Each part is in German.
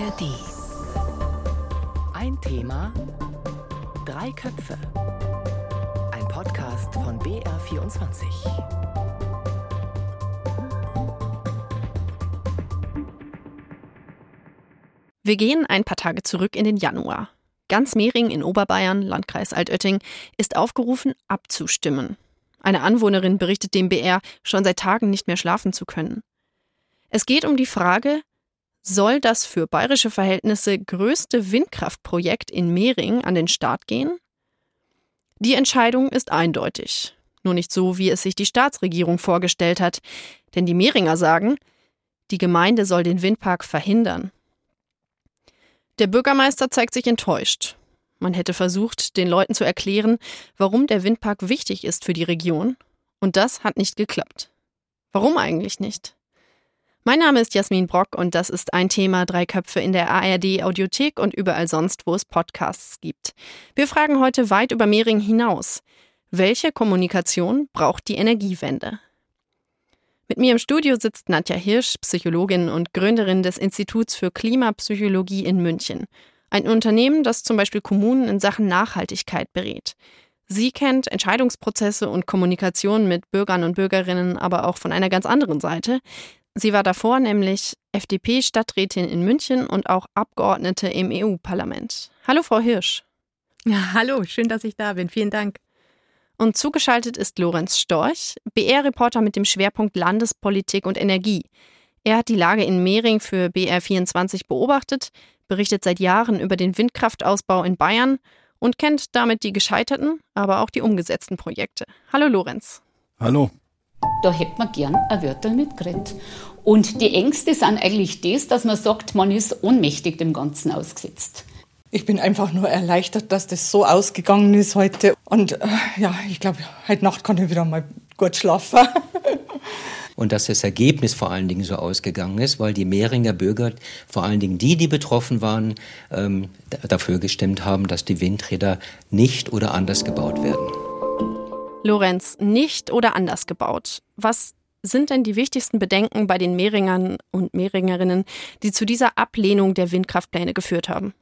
ARD. Ein Thema, drei Köpfe. Ein Podcast von BR24. Wir gehen ein paar Tage zurück in den Januar. Ganz Mehring in Oberbayern, Landkreis Altötting, ist aufgerufen, abzustimmen. Eine Anwohnerin berichtet dem BR, schon seit Tagen nicht mehr schlafen zu können. Es geht um die Frage, soll das für bayerische Verhältnisse größte Windkraftprojekt in Mehring an den Start gehen? Die Entscheidung ist eindeutig. Nur nicht so, wie es sich die Staatsregierung vorgestellt hat. Denn die Mehringer sagen, die Gemeinde soll den Windpark verhindern. Der Bürgermeister zeigt sich enttäuscht. Man hätte versucht, den Leuten zu erklären, warum der Windpark wichtig ist für die Region. Und das hat nicht geklappt. Warum eigentlich nicht? Mein Name ist Jasmin Brock und das ist ein Thema Drei Köpfe in der ARD Audiothek und überall sonst, wo es Podcasts gibt. Wir fragen heute weit über Mehring hinaus. Welche Kommunikation braucht die Energiewende? Mit mir im Studio sitzt Nadja Hirsch, Psychologin und Gründerin des Instituts für Klimapsychologie in München. Ein Unternehmen, das zum Beispiel Kommunen in Sachen Nachhaltigkeit berät. Sie kennt Entscheidungsprozesse und Kommunikation mit Bürgern und Bürgerinnen aber auch von einer ganz anderen Seite. Sie war davor nämlich FDP-Stadträtin in München und auch Abgeordnete im EU-Parlament. Hallo, Frau Hirsch. Ja, hallo, schön, dass ich da bin. Vielen Dank. Und zugeschaltet ist Lorenz Storch, BR-Reporter mit dem Schwerpunkt Landespolitik und Energie. Er hat die Lage in Mehring für BR24 beobachtet, berichtet seit Jahren über den Windkraftausbau in Bayern und kennt damit die gescheiterten, aber auch die umgesetzten Projekte. Hallo Lorenz. Hallo. Da hätte man gern ein Wörter mitgeredet. Und die Ängste sind eigentlich das, dass man sagt, man ist ohnmächtig dem Ganzen ausgesetzt. Ich bin einfach nur erleichtert, dass das so ausgegangen ist heute. Und äh, ja, ich glaube, heute Nacht kann ich wieder mal gut schlafen. und dass das Ergebnis vor allen Dingen so ausgegangen ist, weil die Mehringer Bürger, vor allen Dingen die, die betroffen waren, ähm, dafür gestimmt haben, dass die Windräder nicht oder anders gebaut werden. Lorenz, nicht oder anders gebaut. Was sind denn die wichtigsten Bedenken bei den Mehringern und Mehringerinnen, die zu dieser Ablehnung der Windkraftpläne geführt haben?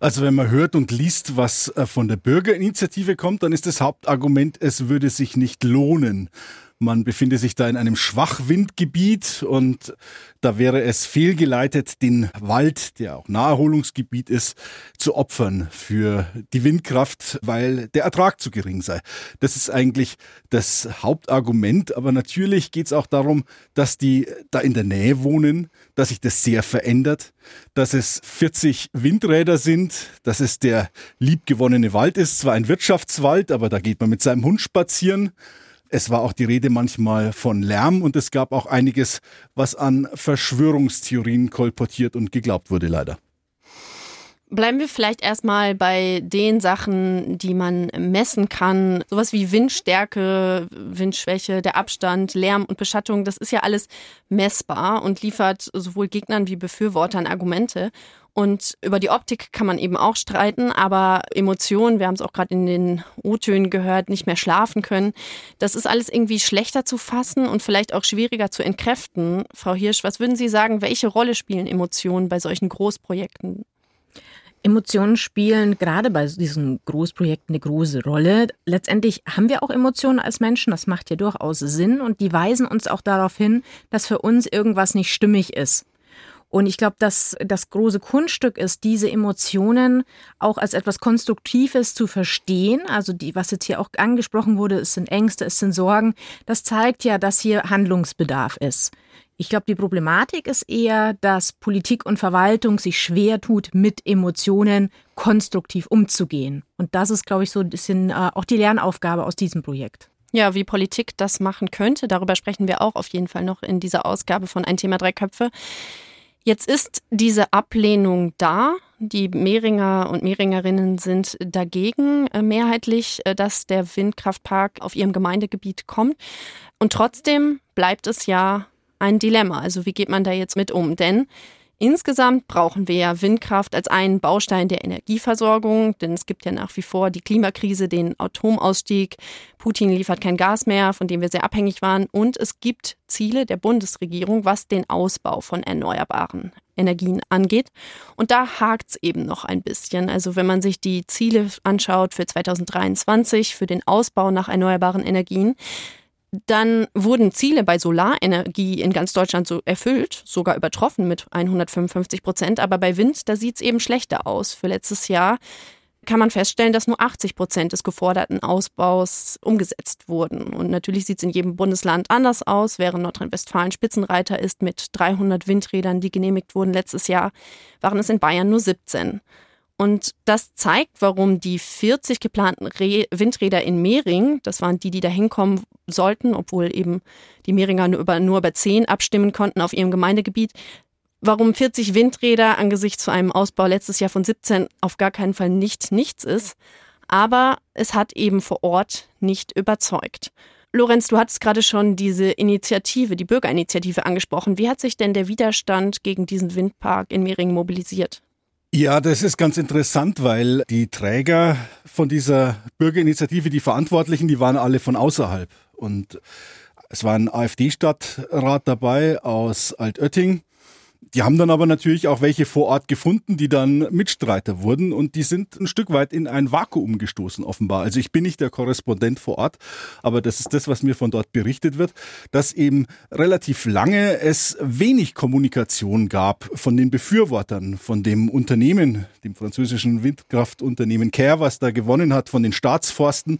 Also wenn man hört und liest, was äh, von der Bürgerinitiative kommt, dann ist das Hauptargument, es würde sich nicht lohnen. Man befinde sich da in einem Schwachwindgebiet und da wäre es fehlgeleitet, den Wald, der auch Naherholungsgebiet ist, zu opfern für die Windkraft, weil der Ertrag zu gering sei. Das ist eigentlich das Hauptargument. Aber natürlich geht es auch darum, dass die da in der Nähe wohnen, dass sich das sehr verändert, dass es 40 Windräder sind, dass es der liebgewonnene Wald ist, zwar ein Wirtschaftswald, aber da geht man mit seinem Hund spazieren. Es war auch die Rede manchmal von Lärm und es gab auch einiges, was an Verschwörungstheorien kolportiert und geglaubt wurde, leider. Bleiben wir vielleicht erstmal bei den Sachen, die man messen kann. Sowas wie Windstärke, Windschwäche, der Abstand, Lärm und Beschattung, das ist ja alles messbar und liefert sowohl Gegnern wie Befürwortern Argumente. Und über die Optik kann man eben auch streiten, aber Emotionen, wir haben es auch gerade in den O-Tönen gehört, nicht mehr schlafen können, das ist alles irgendwie schlechter zu fassen und vielleicht auch schwieriger zu entkräften. Frau Hirsch, was würden Sie sagen, welche Rolle spielen Emotionen bei solchen Großprojekten? Emotionen spielen gerade bei diesen Großprojekten eine große Rolle. Letztendlich haben wir auch Emotionen als Menschen, das macht ja durchaus Sinn und die weisen uns auch darauf hin, dass für uns irgendwas nicht stimmig ist. Und ich glaube, dass das große Kunststück ist, diese Emotionen auch als etwas Konstruktives zu verstehen. Also die, was jetzt hier auch angesprochen wurde, es sind Ängste, es sind Sorgen. Das zeigt ja, dass hier Handlungsbedarf ist. Ich glaube, die Problematik ist eher, dass Politik und Verwaltung sich schwer tut, mit Emotionen konstruktiv umzugehen. Und das ist, glaube ich, so ein bisschen äh, auch die Lernaufgabe aus diesem Projekt. Ja, wie Politik das machen könnte, darüber sprechen wir auch auf jeden Fall noch in dieser Ausgabe von Ein Thema Drei Köpfe. Jetzt ist diese Ablehnung da. Die Mehringer und Mehringerinnen sind dagegen äh, mehrheitlich, äh, dass der Windkraftpark auf ihrem Gemeindegebiet kommt. Und trotzdem bleibt es ja ein Dilemma. Also wie geht man da jetzt mit um? Denn Insgesamt brauchen wir ja Windkraft als einen Baustein der Energieversorgung, denn es gibt ja nach wie vor die Klimakrise, den Atomausstieg. Putin liefert kein Gas mehr, von dem wir sehr abhängig waren. Und es gibt Ziele der Bundesregierung, was den Ausbau von erneuerbaren Energien angeht. Und da hakt es eben noch ein bisschen. Also wenn man sich die Ziele anschaut für 2023 für den Ausbau nach erneuerbaren Energien, dann wurden Ziele bei Solarenergie in ganz Deutschland so erfüllt, sogar übertroffen mit 155 Prozent. Aber bei Wind, da sieht es eben schlechter aus. Für letztes Jahr kann man feststellen, dass nur 80 Prozent des geforderten Ausbaus umgesetzt wurden. Und natürlich sieht es in jedem Bundesland anders aus. Während Nordrhein-Westfalen Spitzenreiter ist mit 300 Windrädern, die genehmigt wurden letztes Jahr, waren es in Bayern nur 17. Und das zeigt, warum die 40 geplanten Re Windräder in Mehring, das waren die, die da hinkommen sollten, obwohl eben die Mehringer nur über, nur über 10 abstimmen konnten auf ihrem Gemeindegebiet, warum 40 Windräder angesichts zu einem Ausbau letztes Jahr von 17 auf gar keinen Fall nicht nichts ist. Aber es hat eben vor Ort nicht überzeugt. Lorenz, du hattest gerade schon diese Initiative, die Bürgerinitiative angesprochen. Wie hat sich denn der Widerstand gegen diesen Windpark in Mehring mobilisiert? Ja, das ist ganz interessant, weil die Träger von dieser Bürgerinitiative, die Verantwortlichen, die waren alle von außerhalb. Und es war ein AfD-Stadtrat dabei aus Altötting. Die haben dann aber natürlich auch welche vor Ort gefunden, die dann Mitstreiter wurden und die sind ein Stück weit in ein Vakuum gestoßen offenbar. Also ich bin nicht der Korrespondent vor Ort, aber das ist das, was mir von dort berichtet wird, dass eben relativ lange es wenig Kommunikation gab von den Befürwortern, von dem Unternehmen, dem französischen Windkraftunternehmen Care, was da gewonnen hat, von den Staatsforsten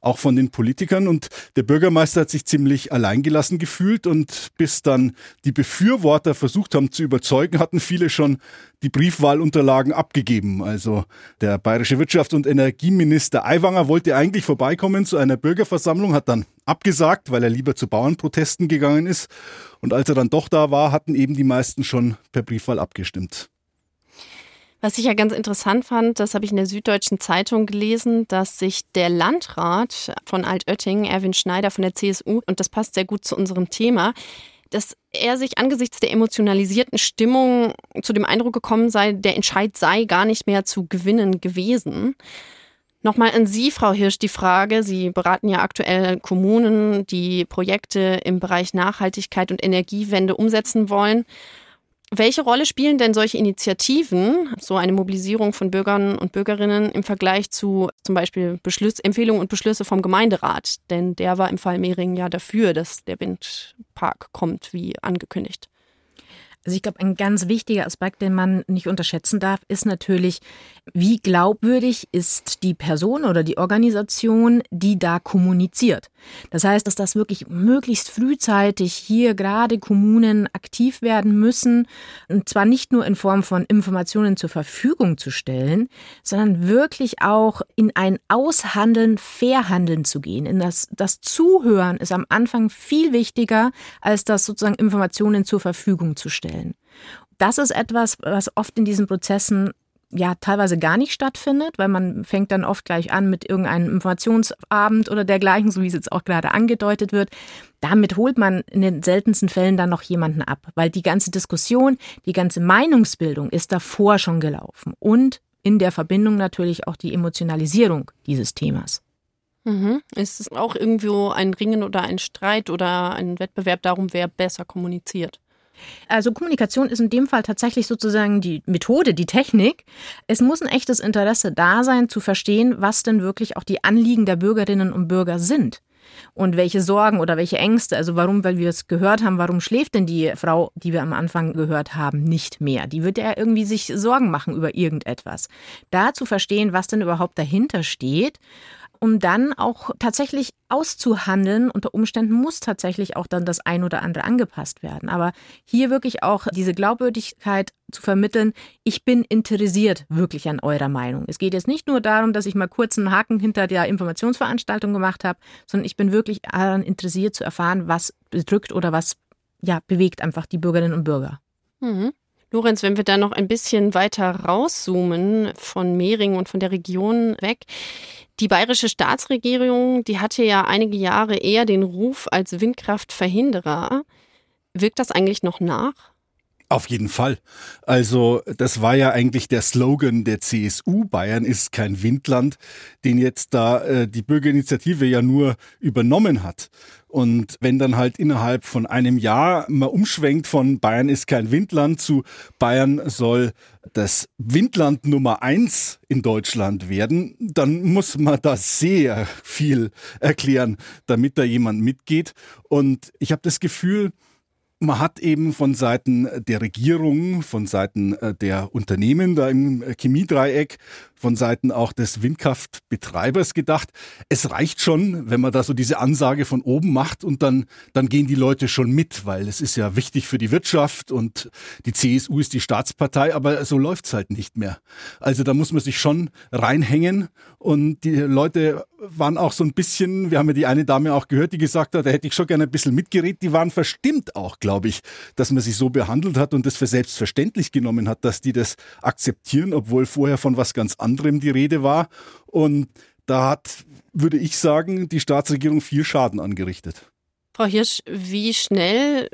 auch von den Politikern. Und der Bürgermeister hat sich ziemlich alleingelassen gefühlt. Und bis dann die Befürworter versucht haben zu überzeugen, hatten viele schon die Briefwahlunterlagen abgegeben. Also der bayerische Wirtschafts- und Energieminister Aiwanger wollte eigentlich vorbeikommen zu einer Bürgerversammlung, hat dann abgesagt, weil er lieber zu Bauernprotesten gegangen ist. Und als er dann doch da war, hatten eben die meisten schon per Briefwahl abgestimmt. Was ich ja ganz interessant fand, das habe ich in der Süddeutschen Zeitung gelesen, dass sich der Landrat von Altötting, Erwin Schneider von der CSU, und das passt sehr gut zu unserem Thema, dass er sich angesichts der emotionalisierten Stimmung zu dem Eindruck gekommen sei, der Entscheid sei gar nicht mehr zu gewinnen gewesen. Nochmal an Sie, Frau Hirsch, die Frage. Sie beraten ja aktuell Kommunen, die Projekte im Bereich Nachhaltigkeit und Energiewende umsetzen wollen. Welche Rolle spielen denn solche Initiativen, so eine Mobilisierung von Bürgern und Bürgerinnen im Vergleich zu zum Beispiel Beschluss, Empfehlungen und Beschlüsse vom Gemeinderat? Denn der war im Fall Mehring ja dafür, dass der Windpark kommt, wie angekündigt. Also ich glaube, ein ganz wichtiger Aspekt, den man nicht unterschätzen darf, ist natürlich, wie glaubwürdig ist die Person oder die Organisation, die da kommuniziert. Das heißt, dass das wirklich möglichst frühzeitig hier gerade Kommunen aktiv werden müssen, und zwar nicht nur in Form von Informationen zur Verfügung zu stellen, sondern wirklich auch in ein Aushandeln, Verhandeln zu gehen. In das, das Zuhören ist am Anfang viel wichtiger, als das sozusagen Informationen zur Verfügung zu stellen stellen. Das ist etwas, was oft in diesen Prozessen ja teilweise gar nicht stattfindet, weil man fängt dann oft gleich an mit irgendeinem Informationsabend oder dergleichen, so wie es jetzt auch gerade angedeutet wird. Damit holt man in den seltensten Fällen dann noch jemanden ab, weil die ganze Diskussion, die ganze Meinungsbildung ist davor schon gelaufen und in der Verbindung natürlich auch die Emotionalisierung dieses Themas. Mhm. Ist es auch irgendwo ein Ringen oder ein Streit oder ein Wettbewerb darum, wer besser kommuniziert? Also Kommunikation ist in dem Fall tatsächlich sozusagen die Methode, die Technik. Es muss ein echtes Interesse da sein, zu verstehen, was denn wirklich auch die Anliegen der Bürgerinnen und Bürger sind. Und welche Sorgen oder welche Ängste, also warum, weil wir es gehört haben, warum schläft denn die Frau, die wir am Anfang gehört haben, nicht mehr? Die wird ja irgendwie sich Sorgen machen über irgendetwas. Da zu verstehen, was denn überhaupt dahinter steht um dann auch tatsächlich auszuhandeln. Unter Umständen muss tatsächlich auch dann das ein oder andere angepasst werden. Aber hier wirklich auch diese Glaubwürdigkeit zu vermitteln, ich bin interessiert wirklich an eurer Meinung. Es geht jetzt nicht nur darum, dass ich mal kurz einen Haken hinter der Informationsveranstaltung gemacht habe, sondern ich bin wirklich daran interessiert zu erfahren, was bedrückt oder was ja, bewegt einfach die Bürgerinnen und Bürger. Mhm. Lorenz, wenn wir da noch ein bisschen weiter rauszoomen von Mehring und von der Region weg. Die bayerische Staatsregierung, die hatte ja einige Jahre eher den Ruf als Windkraftverhinderer. Wirkt das eigentlich noch nach? Auf jeden Fall. Also das war ja eigentlich der Slogan der CSU, Bayern ist kein Windland, den jetzt da äh, die Bürgerinitiative ja nur übernommen hat. Und wenn dann halt innerhalb von einem Jahr man umschwenkt von Bayern ist kein Windland zu Bayern soll das Windland Nummer eins in Deutschland werden, dann muss man da sehr viel erklären, damit da jemand mitgeht. Und ich habe das Gefühl, man hat eben von Seiten der Regierung, von Seiten äh, der Unternehmen da im Chemiedreieck von Seiten auch des Windkraftbetreibers gedacht, es reicht schon, wenn man da so diese Ansage von oben macht und dann, dann gehen die Leute schon mit, weil es ist ja wichtig für die Wirtschaft und die CSU ist die Staatspartei, aber so läuft's halt nicht mehr. Also da muss man sich schon reinhängen und die Leute waren auch so ein bisschen, wir haben ja die eine Dame auch gehört, die gesagt hat, da hätte ich schon gerne ein bisschen mitgeredet, die waren verstimmt auch, glaube ich, dass man sie so behandelt hat und das für selbstverständlich genommen hat, dass die das akzeptieren, obwohl vorher von was ganz anderem anderem die Rede war. Und da hat, würde ich sagen, die Staatsregierung viel Schaden angerichtet. Frau Hirsch, wie schnell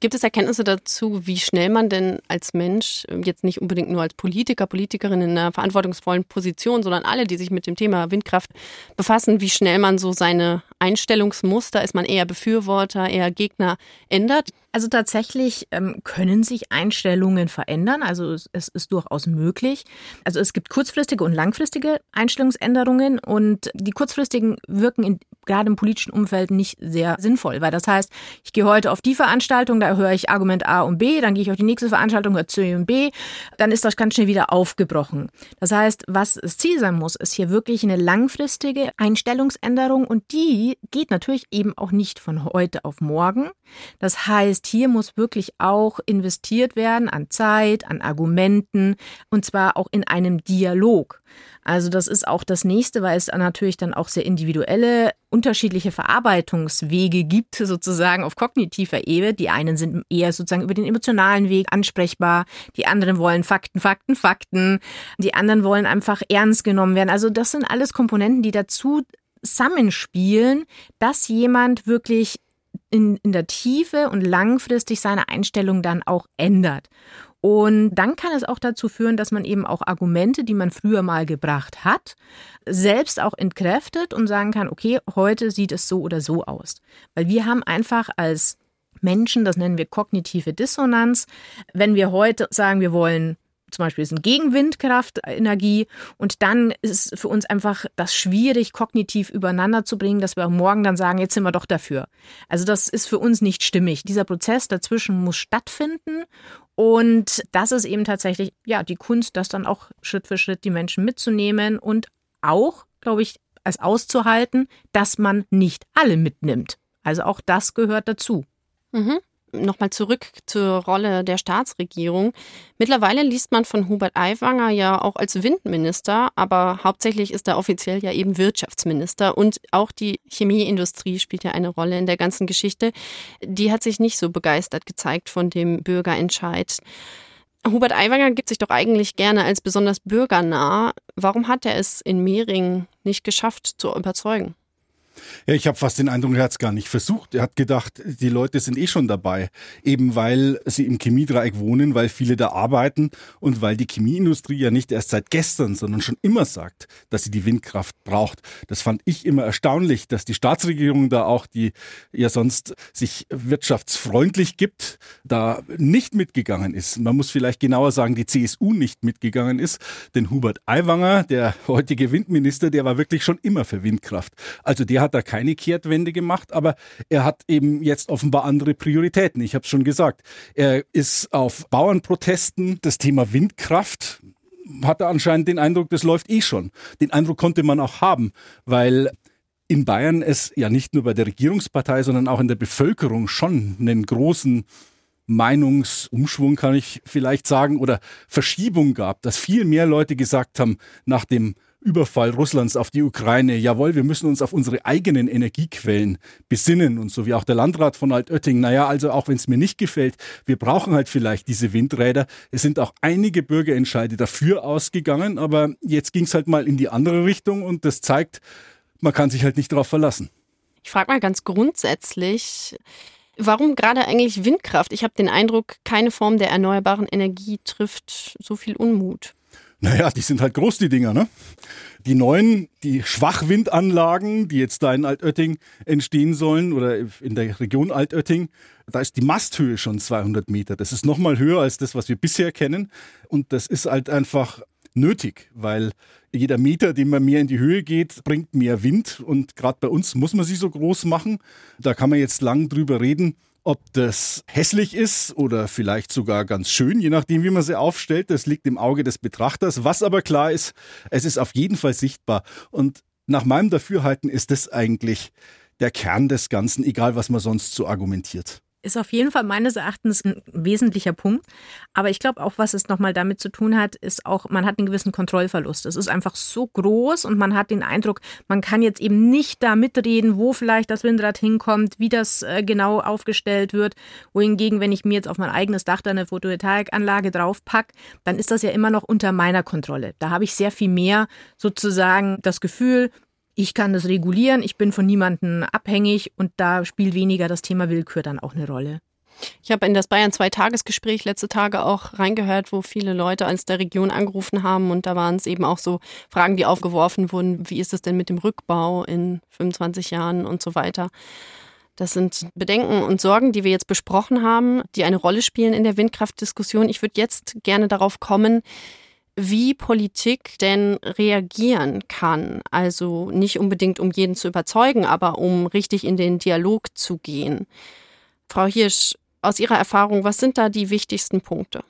gibt es Erkenntnisse dazu, wie schnell man denn als Mensch, jetzt nicht unbedingt nur als Politiker, Politikerin in einer verantwortungsvollen Position, sondern alle, die sich mit dem Thema Windkraft befassen, wie schnell man so seine Einstellungsmuster, ist man eher Befürworter, eher Gegner, ändert? Also tatsächlich ähm, können sich Einstellungen verändern. Also es, es, ist durchaus möglich. Also es gibt kurzfristige und langfristige Einstellungsänderungen und die kurzfristigen wirken in, gerade im politischen Umfeld nicht sehr sinnvoll, weil das heißt, ich gehe heute auf die Veranstaltung, da höre ich Argument A und B, dann gehe ich auf die nächste Veranstaltung, höre C und B, dann ist das ganz schnell wieder aufgebrochen. Das heißt, was das Ziel sein muss, ist hier wirklich eine langfristige Einstellungsänderung und die geht natürlich eben auch nicht von heute auf morgen. Das heißt, hier muss wirklich auch investiert werden an Zeit, an Argumenten und zwar auch in einem Dialog. Also das ist auch das nächste, weil es natürlich dann auch sehr individuelle, unterschiedliche Verarbeitungswege gibt, sozusagen auf kognitiver Ebene. Die einen sind eher sozusagen über den emotionalen Weg ansprechbar, die anderen wollen Fakten, Fakten, Fakten, die anderen wollen einfach ernst genommen werden. Also das sind alles Komponenten, die dazu zusammenspielen, dass jemand wirklich in, in der Tiefe und langfristig seine Einstellung dann auch ändert. Und dann kann es auch dazu führen, dass man eben auch Argumente, die man früher mal gebracht hat, selbst auch entkräftet und sagen kann, okay, heute sieht es so oder so aus. Weil wir haben einfach als Menschen, das nennen wir kognitive Dissonanz, wenn wir heute sagen, wir wollen zum Beispiel ist ein Gegenwindkraftenergie und dann ist für uns einfach das schwierig, kognitiv übereinander zu bringen, dass wir morgen dann sagen, jetzt sind wir doch dafür. Also das ist für uns nicht stimmig. Dieser Prozess dazwischen muss stattfinden und das ist eben tatsächlich, ja, die Kunst, das dann auch Schritt für Schritt die Menschen mitzunehmen und auch, glaube ich, es auszuhalten, dass man nicht alle mitnimmt. Also auch das gehört dazu. Mhm nochmal zurück zur Rolle der Staatsregierung. Mittlerweile liest man von Hubert Aiwanger ja auch als Windminister, aber hauptsächlich ist er offiziell ja eben Wirtschaftsminister und auch die Chemieindustrie spielt ja eine Rolle in der ganzen Geschichte. Die hat sich nicht so begeistert gezeigt von dem Bürgerentscheid. Hubert Aiwanger gibt sich doch eigentlich gerne als besonders bürgernah. Warum hat er es in Mehring nicht geschafft zu überzeugen? Ja, ich habe fast den Eindruck, er hat es gar nicht versucht. Er hat gedacht, die Leute sind eh schon dabei, eben weil sie im Chemiedreieck wohnen, weil viele da arbeiten und weil die Chemieindustrie ja nicht erst seit gestern, sondern schon immer sagt, dass sie die Windkraft braucht. Das fand ich immer erstaunlich, dass die Staatsregierung da auch, die ja sonst sich wirtschaftsfreundlich gibt, da nicht mitgegangen ist. Man muss vielleicht genauer sagen, die CSU nicht mitgegangen ist, denn Hubert Aiwanger, der heutige Windminister, der war wirklich schon immer für Windkraft. Also der hat da keine Kehrtwende gemacht, aber er hat eben jetzt offenbar andere Prioritäten. Ich habe es schon gesagt. Er ist auf Bauernprotesten das Thema Windkraft hat er anscheinend den Eindruck, das läuft eh schon. Den Eindruck konnte man auch haben, weil in Bayern es ja nicht nur bei der Regierungspartei, sondern auch in der Bevölkerung schon einen großen Meinungsumschwung, kann ich vielleicht sagen, oder Verschiebung gab, dass viel mehr Leute gesagt haben, nach dem Überfall Russlands auf die Ukraine, jawohl, wir müssen uns auf unsere eigenen Energiequellen besinnen und so wie auch der Landrat von Altötting, naja, also auch wenn es mir nicht gefällt, wir brauchen halt vielleicht diese Windräder. Es sind auch einige Bürgerentscheide dafür ausgegangen, aber jetzt ging es halt mal in die andere Richtung und das zeigt, man kann sich halt nicht darauf verlassen. Ich frage mal ganz grundsätzlich, Warum gerade eigentlich Windkraft? Ich habe den Eindruck, keine Form der erneuerbaren Energie trifft so viel Unmut. Naja, die sind halt groß, die Dinger, ne? Die neuen, die Schwachwindanlagen, die jetzt da in Altötting entstehen sollen oder in der Region Altötting, da ist die Masthöhe schon 200 Meter. Das ist nochmal höher als das, was wir bisher kennen. Und das ist halt einfach nötig, weil jeder Meter, den man mehr in die Höhe geht, bringt mehr Wind. Und gerade bei uns muss man sie so groß machen. Da kann man jetzt lang drüber reden, ob das hässlich ist oder vielleicht sogar ganz schön, je nachdem, wie man sie aufstellt. Das liegt im Auge des Betrachters. Was aber klar ist, es ist auf jeden Fall sichtbar. Und nach meinem Dafürhalten ist das eigentlich der Kern des Ganzen, egal was man sonst so argumentiert ist auf jeden Fall meines Erachtens ein wesentlicher Punkt. Aber ich glaube auch, was es nochmal damit zu tun hat, ist auch, man hat einen gewissen Kontrollverlust. Es ist einfach so groß und man hat den Eindruck, man kann jetzt eben nicht da mitreden, wo vielleicht das Windrad hinkommt, wie das äh, genau aufgestellt wird. Wohingegen, wenn ich mir jetzt auf mein eigenes Dach da eine Photovoltaikanlage draufpack, dann ist das ja immer noch unter meiner Kontrolle. Da habe ich sehr viel mehr sozusagen das Gefühl, ich kann das regulieren, ich bin von niemandem abhängig und da spielt weniger das Thema Willkür dann auch eine Rolle. Ich habe in das Bayern zwei Tagesgespräch letzte Tage auch reingehört, wo viele Leute aus der Region angerufen haben und da waren es eben auch so Fragen, die aufgeworfen wurden, wie ist es denn mit dem Rückbau in 25 Jahren und so weiter. Das sind Bedenken und Sorgen, die wir jetzt besprochen haben, die eine Rolle spielen in der Windkraftdiskussion. Ich würde jetzt gerne darauf kommen, wie Politik denn reagieren kann. Also nicht unbedingt, um jeden zu überzeugen, aber um richtig in den Dialog zu gehen. Frau Hirsch, aus Ihrer Erfahrung, was sind da die wichtigsten Punkte?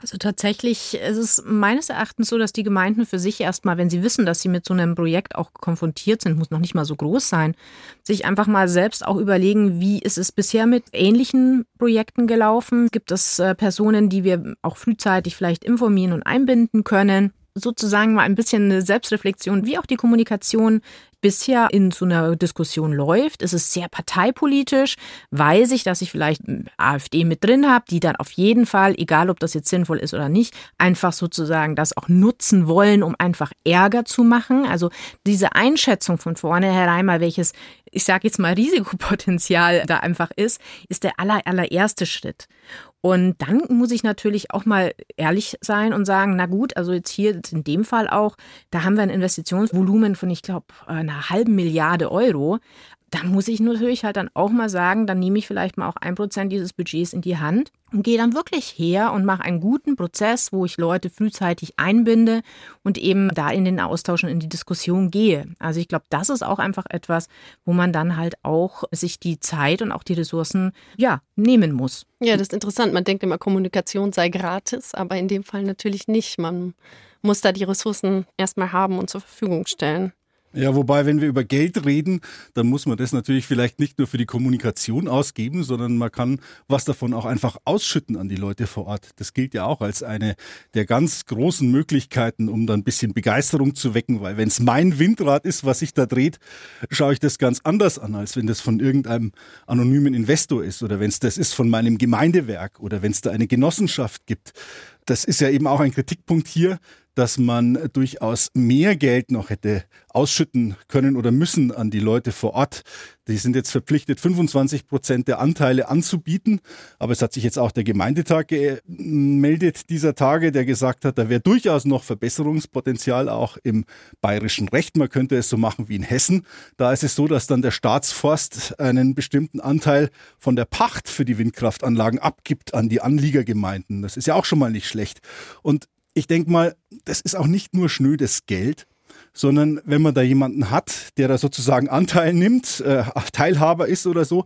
Also tatsächlich ist es meines Erachtens so, dass die Gemeinden für sich erstmal, wenn sie wissen, dass sie mit so einem Projekt auch konfrontiert sind, muss noch nicht mal so groß sein, sich einfach mal selbst auch überlegen, wie ist es bisher mit ähnlichen Projekten gelaufen? Gibt es äh, Personen, die wir auch frühzeitig vielleicht informieren und einbinden können? Sozusagen mal ein bisschen eine Selbstreflexion, wie auch die Kommunikation bisher in so einer Diskussion läuft. Es ist sehr parteipolitisch. Weiß ich, dass ich vielleicht AfD mit drin habe, die dann auf jeden Fall, egal ob das jetzt sinnvoll ist oder nicht, einfach sozusagen das auch nutzen wollen, um einfach Ärger zu machen. Also diese Einschätzung von vornherein mal, welches, ich sage jetzt mal, Risikopotenzial da einfach ist, ist der aller, allererste Schritt. Und dann muss ich natürlich auch mal ehrlich sein und sagen, na gut, also jetzt hier in dem Fall auch, da haben wir ein Investitionsvolumen von, ich glaube, einer halben Milliarde Euro dann muss ich natürlich halt dann auch mal sagen, dann nehme ich vielleicht mal auch ein Prozent dieses Budgets in die Hand und gehe dann wirklich her und mache einen guten Prozess, wo ich Leute frühzeitig einbinde und eben da in den Austausch und in die Diskussion gehe. Also ich glaube, das ist auch einfach etwas, wo man dann halt auch sich die Zeit und auch die Ressourcen, ja, nehmen muss. Ja, das ist interessant. Man denkt immer, Kommunikation sei gratis, aber in dem Fall natürlich nicht. Man muss da die Ressourcen erstmal haben und zur Verfügung stellen. Ja, wobei, wenn wir über Geld reden, dann muss man das natürlich vielleicht nicht nur für die Kommunikation ausgeben, sondern man kann was davon auch einfach ausschütten an die Leute vor Ort. Das gilt ja auch als eine der ganz großen Möglichkeiten, um dann ein bisschen Begeisterung zu wecken, weil wenn es mein Windrad ist, was sich da dreht, schaue ich das ganz anders an, als wenn das von irgendeinem anonymen Investor ist oder wenn es das ist von meinem Gemeindewerk oder wenn es da eine Genossenschaft gibt das ist ja eben auch ein Kritikpunkt hier, dass man durchaus mehr Geld noch hätte ausschütten können oder müssen an die Leute vor Ort. Die sind jetzt verpflichtet, 25 Prozent der Anteile anzubieten. Aber es hat sich jetzt auch der Gemeindetag gemeldet dieser Tage, der gesagt hat, da wäre durchaus noch Verbesserungspotenzial auch im bayerischen Recht. Man könnte es so machen wie in Hessen. Da ist es so, dass dann der Staatsforst einen bestimmten Anteil von der Pacht für die Windkraftanlagen abgibt an die Anliegergemeinden. Das ist ja auch schon mal nicht schlecht. Und ich denke mal, das ist auch nicht nur schnödes Geld, sondern wenn man da jemanden hat, der da sozusagen Anteil nimmt, äh, Teilhaber ist oder so,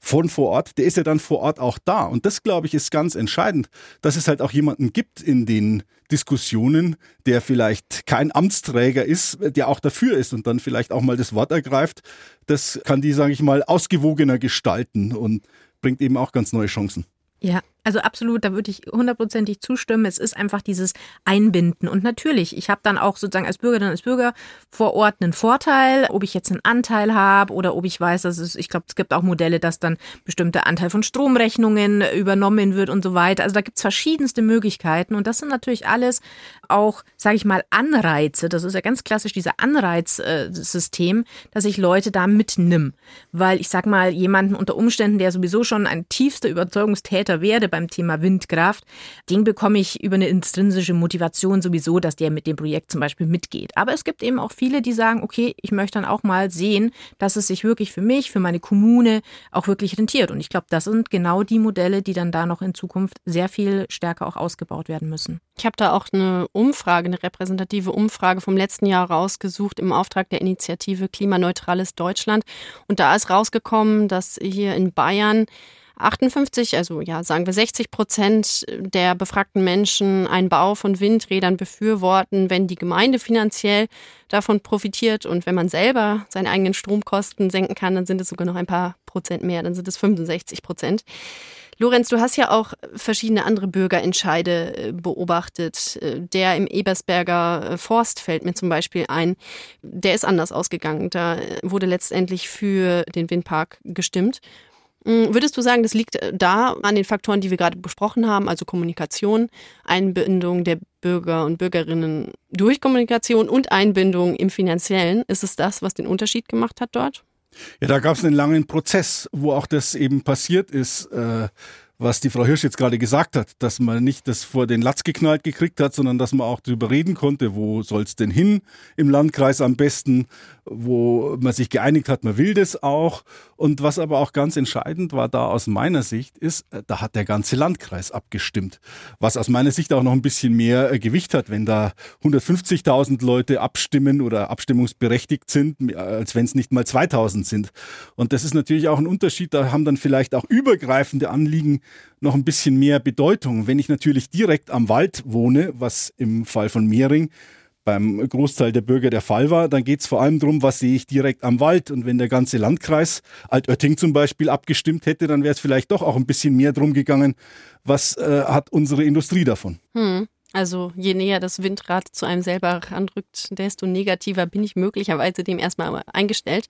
von vor Ort, der ist ja dann vor Ort auch da. Und das, glaube ich, ist ganz entscheidend, dass es halt auch jemanden gibt in den Diskussionen, der vielleicht kein Amtsträger ist, der auch dafür ist und dann vielleicht auch mal das Wort ergreift. Das kann die, sage ich mal, ausgewogener gestalten und bringt eben auch ganz neue Chancen. Ja, Also absolut, da würde ich hundertprozentig zustimmen. Es ist einfach dieses Einbinden. Und natürlich, ich habe dann auch sozusagen als Bürgerin, als Bürger vor Ort einen Vorteil, ob ich jetzt einen Anteil habe oder ob ich weiß, dass es, ich glaube, es gibt auch Modelle, dass dann bestimmter Anteil von Stromrechnungen übernommen wird und so weiter. Also da gibt es verschiedenste Möglichkeiten. Und das sind natürlich alles auch, sage ich mal, Anreize. Das ist ja ganz klassisch dieser Anreizsystem, dass ich Leute da mitnimm. Weil ich sag mal, jemanden unter Umständen, der sowieso schon ein tiefster Überzeugungstäter werde beim Thema Windkraft, den bekomme ich über eine intrinsische Motivation sowieso, dass der mit dem Projekt zum Beispiel mitgeht. Aber es gibt eben auch viele, die sagen, okay, ich möchte dann auch mal sehen, dass es sich wirklich für mich, für meine Kommune auch wirklich rentiert. Und ich glaube, das sind genau die Modelle, die dann da noch in Zukunft sehr viel stärker auch ausgebaut werden müssen. Ich habe da auch eine Umfrage, eine repräsentative Umfrage vom letzten Jahr rausgesucht im Auftrag der Initiative Klimaneutrales Deutschland. Und da ist rausgekommen, dass hier in Bayern 58, also ja, sagen wir 60 Prozent der befragten Menschen einen Bau von Windrädern befürworten, wenn die Gemeinde finanziell davon profitiert und wenn man selber seine eigenen Stromkosten senken kann, dann sind es sogar noch ein paar Prozent mehr, dann sind es 65 Prozent. Lorenz, du hast ja auch verschiedene andere Bürgerentscheide äh, beobachtet. Äh, der im Ebersberger äh, Forst fällt mir zum Beispiel ein. Der ist anders ausgegangen. Da wurde letztendlich für den Windpark gestimmt. Hm, würdest du sagen, das liegt da an den Faktoren, die wir gerade besprochen haben, also Kommunikation, Einbindung der Bürger und Bürgerinnen durch Kommunikation und Einbindung im finanziellen? Ist es das, was den Unterschied gemacht hat dort? Ja, da gab es einen langen Prozess, wo auch das eben passiert ist. Äh, was die Frau Hirsch jetzt gerade gesagt hat, dass man nicht das vor den Latz geknallt gekriegt hat, sondern dass man auch darüber reden konnte, wo soll es denn hin im Landkreis am besten, wo man sich geeinigt hat, man will das auch. Und was aber auch ganz entscheidend war da aus meiner Sicht ist, äh, da hat der ganze Landkreis abgestimmt. Was aus meiner Sicht auch noch ein bisschen mehr äh, Gewicht hat, wenn da 150.000 Leute abstimmen oder abstimmungsberechtigt sind, als wenn es nicht mal 2000 sind. Und das ist natürlich auch ein Unterschied. Da haben dann vielleicht auch übergreifende Anliegen noch ein bisschen mehr Bedeutung. Wenn ich natürlich direkt am Wald wohne, was im Fall von Mehring beim Großteil der Bürger der Fall war, dann geht es vor allem darum, was sehe ich direkt am Wald. Und wenn der ganze Landkreis Altötting zum Beispiel abgestimmt hätte, dann wäre es vielleicht doch auch ein bisschen mehr drum gegangen, was äh, hat unsere Industrie davon. Hm. Also je näher das Windrad zu einem selber ranrückt, desto negativer bin ich möglicherweise dem erstmal eingestellt.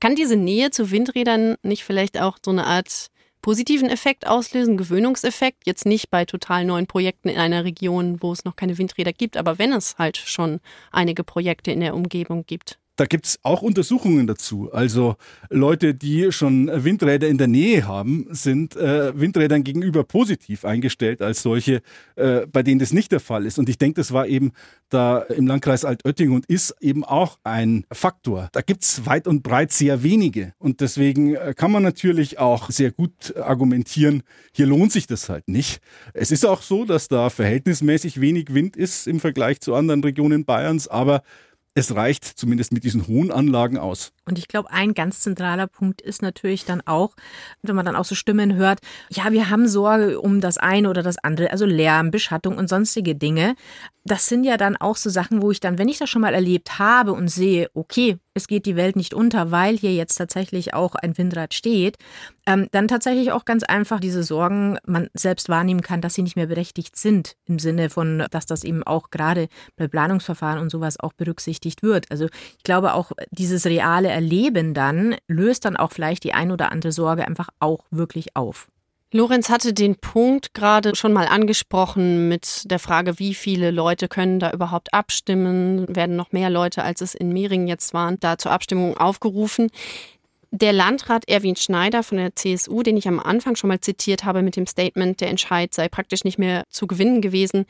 Kann diese Nähe zu Windrädern nicht vielleicht auch so eine Art positiven Effekt auslösen, Gewöhnungseffekt, jetzt nicht bei total neuen Projekten in einer Region, wo es noch keine Windräder gibt, aber wenn es halt schon einige Projekte in der Umgebung gibt. Da gibt es auch Untersuchungen dazu. Also Leute, die schon Windräder in der Nähe haben, sind äh, Windrädern gegenüber positiv eingestellt als solche, äh, bei denen das nicht der Fall ist. Und ich denke, das war eben da im Landkreis Altötting und ist eben auch ein Faktor. Da gibt es weit und breit sehr wenige. Und deswegen äh, kann man natürlich auch sehr gut argumentieren, hier lohnt sich das halt nicht. Es ist auch so, dass da verhältnismäßig wenig Wind ist im Vergleich zu anderen Regionen Bayerns, aber es reicht zumindest mit diesen hohen Anlagen aus. Und ich glaube, ein ganz zentraler Punkt ist natürlich dann auch, wenn man dann auch so Stimmen hört, ja, wir haben Sorge um das eine oder das andere, also Lärm, Beschattung und sonstige Dinge. Das sind ja dann auch so Sachen, wo ich dann, wenn ich das schon mal erlebt habe und sehe, okay, es geht die Welt nicht unter, weil hier jetzt tatsächlich auch ein Windrad steht, ähm, dann tatsächlich auch ganz einfach diese Sorgen man selbst wahrnehmen kann, dass sie nicht mehr berechtigt sind, im Sinne von, dass das eben auch gerade bei Planungsverfahren und sowas auch berücksichtigt wird. Also ich glaube auch, dieses reale Erleben dann löst dann auch vielleicht die ein oder andere Sorge einfach auch wirklich auf. Lorenz hatte den Punkt gerade schon mal angesprochen mit der Frage, wie viele Leute können da überhaupt abstimmen? Werden noch mehr Leute, als es in Mehringen jetzt waren, da zur Abstimmung aufgerufen? Der Landrat Erwin Schneider von der CSU, den ich am Anfang schon mal zitiert habe mit dem Statement, der Entscheid sei praktisch nicht mehr zu gewinnen gewesen,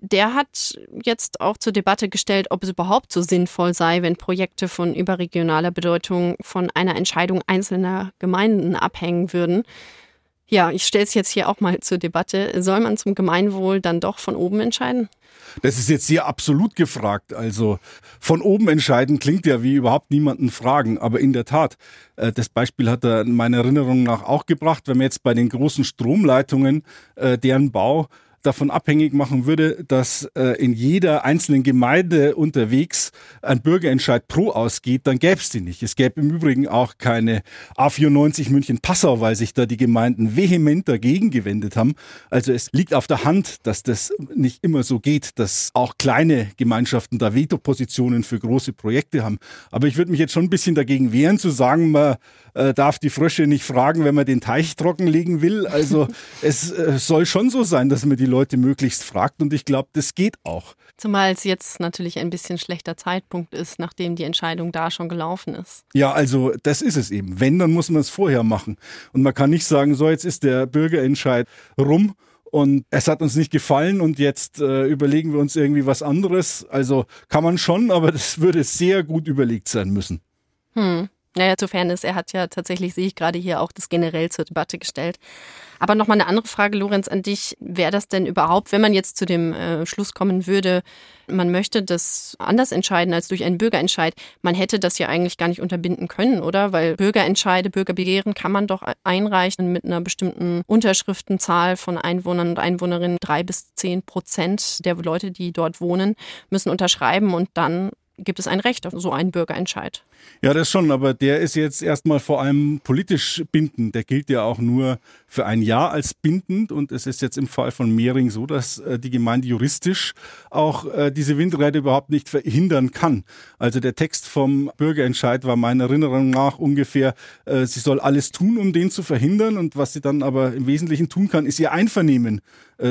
der hat jetzt auch zur Debatte gestellt, ob es überhaupt so sinnvoll sei, wenn Projekte von überregionaler Bedeutung von einer Entscheidung einzelner Gemeinden abhängen würden. Ja, ich stelle es jetzt hier auch mal zur Debatte. Soll man zum Gemeinwohl dann doch von oben entscheiden? Das ist jetzt sehr absolut gefragt. Also von oben entscheiden klingt ja wie überhaupt niemanden fragen. Aber in der Tat, äh, das Beispiel hat er in meiner Erinnerung nach auch gebracht, wenn man jetzt bei den großen Stromleitungen, äh, deren Bau davon abhängig machen würde, dass äh, in jeder einzelnen Gemeinde unterwegs ein Bürgerentscheid pro ausgeht, dann gäbe es die nicht. Es gäbe im Übrigen auch keine A94 München-Passau, weil sich da die Gemeinden vehement dagegen gewendet haben. Also es liegt auf der Hand, dass das nicht immer so geht, dass auch kleine Gemeinschaften da Veto-Positionen für große Projekte haben. Aber ich würde mich jetzt schon ein bisschen dagegen wehren, zu sagen, man äh, darf die Frösche nicht fragen, wenn man den Teich trockenlegen will. Also es äh, soll schon so sein, dass man die Leute möglichst fragt und ich glaube, das geht auch. Zumal es jetzt natürlich ein bisschen schlechter Zeitpunkt ist, nachdem die Entscheidung da schon gelaufen ist. Ja, also das ist es eben. Wenn, dann muss man es vorher machen. Und man kann nicht sagen, so jetzt ist der Bürgerentscheid rum und es hat uns nicht gefallen und jetzt äh, überlegen wir uns irgendwie was anderes. Also kann man schon, aber das würde sehr gut überlegt sein müssen. Hm. Naja, zu Fairness, er hat ja tatsächlich, sehe ich gerade hier, auch das generell zur Debatte gestellt. Aber nochmal eine andere Frage, Lorenz, an dich. Wäre das denn überhaupt, wenn man jetzt zu dem äh, Schluss kommen würde, man möchte das anders entscheiden als durch einen Bürgerentscheid, man hätte das ja eigentlich gar nicht unterbinden können, oder? Weil Bürgerentscheide, Bürgerbegehren kann man doch einreichen mit einer bestimmten Unterschriftenzahl von Einwohnern und Einwohnerinnen. Drei bis zehn Prozent der Leute, die dort wohnen, müssen unterschreiben und dann gibt es ein Recht auf so einen Bürgerentscheid. Ja, das schon, aber der ist jetzt erstmal vor allem politisch bindend. Der gilt ja auch nur für ein Jahr als bindend und es ist jetzt im Fall von Mehring so, dass äh, die Gemeinde juristisch auch äh, diese Windräder überhaupt nicht verhindern kann. Also der Text vom Bürgerentscheid war meiner Erinnerung nach ungefähr, äh, sie soll alles tun, um den zu verhindern und was sie dann aber im Wesentlichen tun kann, ist ihr Einvernehmen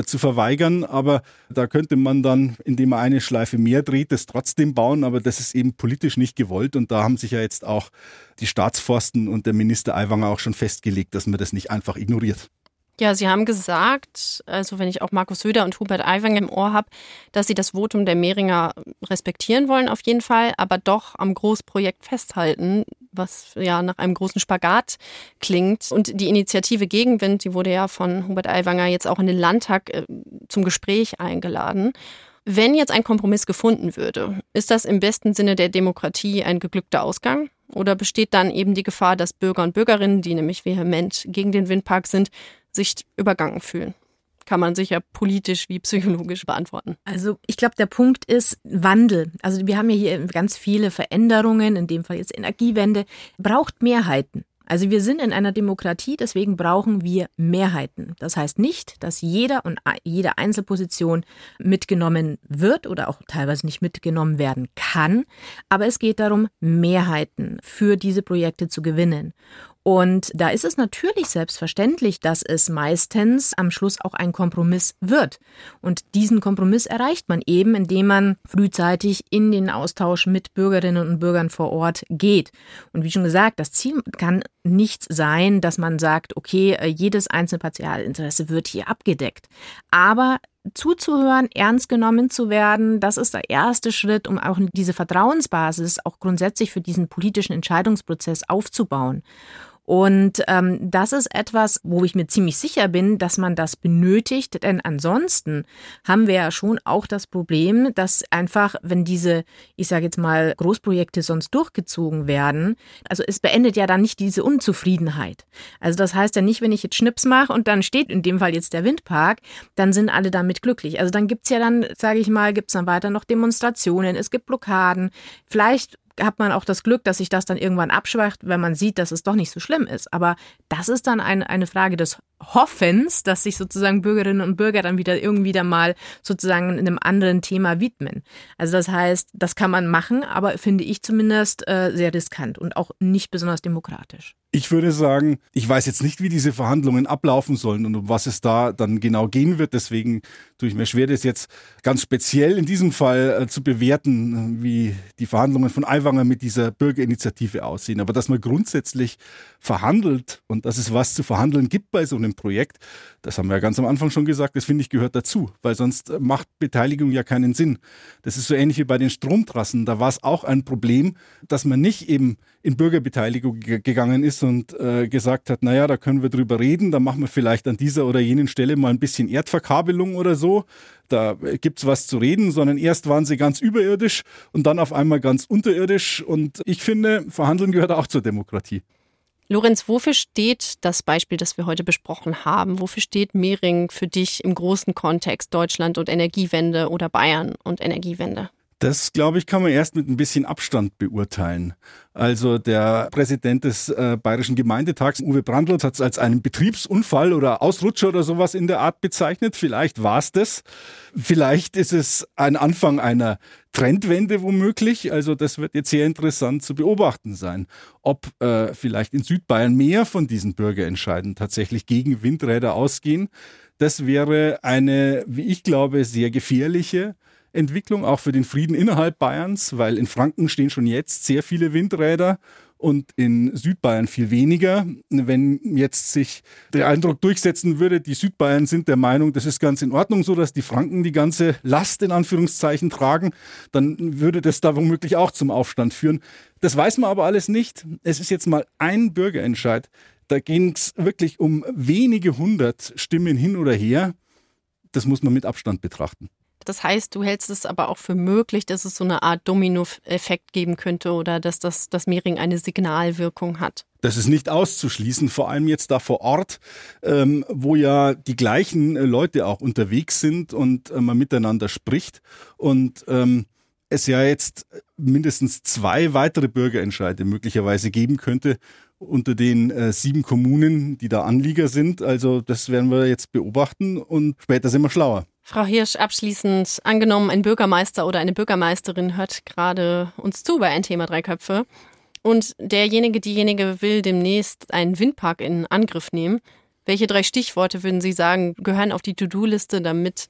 zu verweigern. Aber da könnte man dann, indem man eine Schleife mehr dreht, das trotzdem bauen, aber das ist eben politisch nicht gewollt und da haben sich ja jetzt auch die Staatsforsten und der Minister Aiwanger auch schon festgelegt, dass man das nicht einfach ignoriert. Ja, Sie haben gesagt, also wenn ich auch Markus Söder und Hubert Aiwanger im Ohr habe, dass Sie das Votum der Mehringer respektieren wollen auf jeden Fall, aber doch am Großprojekt festhalten, was ja nach einem großen Spagat klingt. Und die Initiative Gegenwind, die wurde ja von Hubert Aiwanger jetzt auch in den Landtag äh, zum Gespräch eingeladen. Wenn jetzt ein Kompromiss gefunden würde, ist das im besten Sinne der Demokratie ein geglückter Ausgang? Oder besteht dann eben die Gefahr, dass Bürger und Bürgerinnen, die nämlich vehement gegen den Windpark sind, sich übergangen fühlen? Kann man sicher politisch wie psychologisch beantworten. Also ich glaube, der Punkt ist Wandel. Also wir haben ja hier ganz viele Veränderungen, in dem Fall jetzt Energiewende, braucht Mehrheiten. Also wir sind in einer Demokratie, deswegen brauchen wir Mehrheiten. Das heißt nicht, dass jeder und jede Einzelposition mitgenommen wird oder auch teilweise nicht mitgenommen werden kann, aber es geht darum, Mehrheiten für diese Projekte zu gewinnen. Und da ist es natürlich selbstverständlich, dass es meistens am Schluss auch ein Kompromiss wird. Und diesen Kompromiss erreicht man eben, indem man frühzeitig in den Austausch mit Bürgerinnen und Bürgern vor Ort geht. Und wie schon gesagt, das Ziel kann nicht sein, dass man sagt, okay, äh, jedes einzelne Partialinteresse wird hier abgedeckt. Aber zuzuhören, ernst genommen zu werden, das ist der erste Schritt, um auch diese Vertrauensbasis auch grundsätzlich für diesen politischen Entscheidungsprozess aufzubauen. Und ähm, das ist etwas, wo ich mir ziemlich sicher bin, dass man das benötigt, denn ansonsten haben wir ja schon auch das Problem, dass einfach, wenn diese, ich sage jetzt mal, Großprojekte sonst durchgezogen werden, also es beendet ja dann nicht diese Unzufriedenheit. Also das heißt ja nicht, wenn ich jetzt Schnips mache und dann steht in dem Fall jetzt der Windpark, dann sind alle damit glücklich. Also dann gibt's ja dann, sage ich mal, gibt's dann weiter noch Demonstrationen, es gibt Blockaden, vielleicht hat man auch das Glück, dass sich das dann irgendwann abschwacht, wenn man sieht, dass es doch nicht so schlimm ist. Aber das ist dann ein, eine Frage des Hoffens, dass sich sozusagen Bürgerinnen und Bürger dann wieder irgendwie da mal sozusagen einem anderen Thema widmen. Also das heißt, das kann man machen, aber finde ich zumindest äh, sehr riskant und auch nicht besonders demokratisch. Ich würde sagen, ich weiß jetzt nicht, wie diese Verhandlungen ablaufen sollen und um was es da dann genau gehen wird. Deswegen tue ich mir schwer, das jetzt ganz speziell in diesem Fall äh, zu bewerten, wie die Verhandlungen von Aiwanger mit dieser Bürgerinitiative aussehen. Aber dass man grundsätzlich verhandelt und dass es was zu verhandeln gibt bei so einem Projekt, das haben wir ja ganz am Anfang schon gesagt, das finde ich gehört dazu, weil sonst macht Beteiligung ja keinen Sinn. Das ist so ähnlich wie bei den Stromtrassen. Da war es auch ein Problem, dass man nicht eben in Bürgerbeteiligung gegangen ist und äh, gesagt hat, naja, da können wir drüber reden, da machen wir vielleicht an dieser oder jenen Stelle mal ein bisschen Erdverkabelung oder so. Da gibt's was zu reden, sondern erst waren sie ganz überirdisch und dann auf einmal ganz unterirdisch. Und ich finde, Verhandeln gehört auch zur Demokratie. Lorenz, wofür steht das Beispiel, das wir heute besprochen haben? Wofür steht Mehring für dich im großen Kontext Deutschland und Energiewende oder Bayern und Energiewende? Das, glaube ich, kann man erst mit ein bisschen Abstand beurteilen. Also der Präsident des äh, Bayerischen Gemeindetags, Uwe Brandl, hat es als einen Betriebsunfall oder Ausrutscher oder sowas in der Art bezeichnet. Vielleicht war es das. Vielleicht ist es ein Anfang einer Trendwende womöglich. Also das wird jetzt sehr interessant zu beobachten sein, ob äh, vielleicht in Südbayern mehr von diesen Bürgerentscheiden tatsächlich gegen Windräder ausgehen. Das wäre eine, wie ich glaube, sehr gefährliche Entwicklung, auch für den Frieden innerhalb Bayerns, weil in Franken stehen schon jetzt sehr viele Windräder und in Südbayern viel weniger. Wenn jetzt sich der Eindruck durchsetzen würde, die Südbayern sind der Meinung, das ist ganz in Ordnung so, dass die Franken die ganze Last in Anführungszeichen tragen, dann würde das da womöglich auch zum Aufstand führen. Das weiß man aber alles nicht. Es ist jetzt mal ein Bürgerentscheid. Da ging es wirklich um wenige hundert Stimmen hin oder her. Das muss man mit Abstand betrachten. Das heißt, du hältst es aber auch für möglich, dass es so eine Art Domino-Effekt geben könnte oder dass das, das Mehring eine Signalwirkung hat. Das ist nicht auszuschließen, vor allem jetzt da vor Ort, ähm, wo ja die gleichen äh, Leute auch unterwegs sind und äh, man miteinander spricht. Und ähm, es ja jetzt mindestens zwei weitere Bürgerentscheide möglicherweise geben könnte unter den äh, sieben Kommunen, die da Anlieger sind. Also das werden wir jetzt beobachten und später sind wir schlauer. Frau Hirsch, abschließend, angenommen, ein Bürgermeister oder eine Bürgermeisterin hört gerade uns zu bei ein Thema Drei Köpfe und derjenige, diejenige will demnächst einen Windpark in Angriff nehmen. Welche drei Stichworte würden Sie sagen, gehören auf die To-Do-Liste, damit,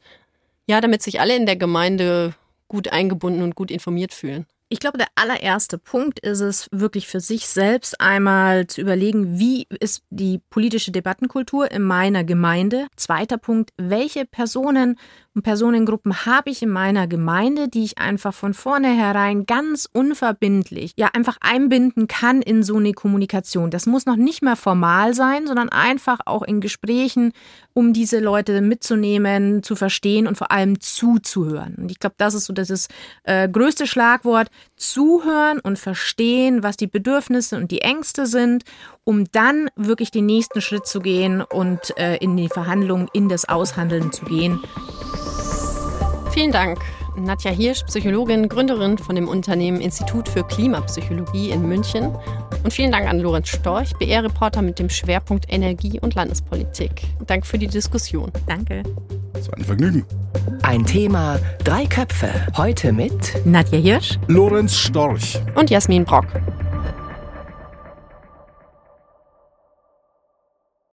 ja, damit sich alle in der Gemeinde gut eingebunden und gut informiert fühlen? Ich glaube, der allererste Punkt ist es, wirklich für sich selbst einmal zu überlegen, wie ist die politische Debattenkultur in meiner Gemeinde. Zweiter Punkt, welche Personen und Personengruppen habe ich in meiner Gemeinde, die ich einfach von vornherein ganz unverbindlich, ja, einfach einbinden kann in so eine Kommunikation. Das muss noch nicht mehr formal sein, sondern einfach auch in Gesprächen, um diese Leute mitzunehmen, zu verstehen und vor allem zuzuhören. Und ich glaube, das ist so das äh, größte Schlagwort. Zuhören und verstehen, was die Bedürfnisse und die Ängste sind, um dann wirklich den nächsten Schritt zu gehen und äh, in die Verhandlungen, in das Aushandeln zu gehen. Vielen Dank. Nadja Hirsch, Psychologin, Gründerin von dem Unternehmen Institut für Klimapsychologie in München. Und vielen Dank an Lorenz Storch, BR-Reporter mit dem Schwerpunkt Energie und Landespolitik. Danke für die Diskussion. Danke. Das war ein Vergnügen. Ein Thema, drei Köpfe. Heute mit Nadja Hirsch, Lorenz Storch und Jasmin Brock.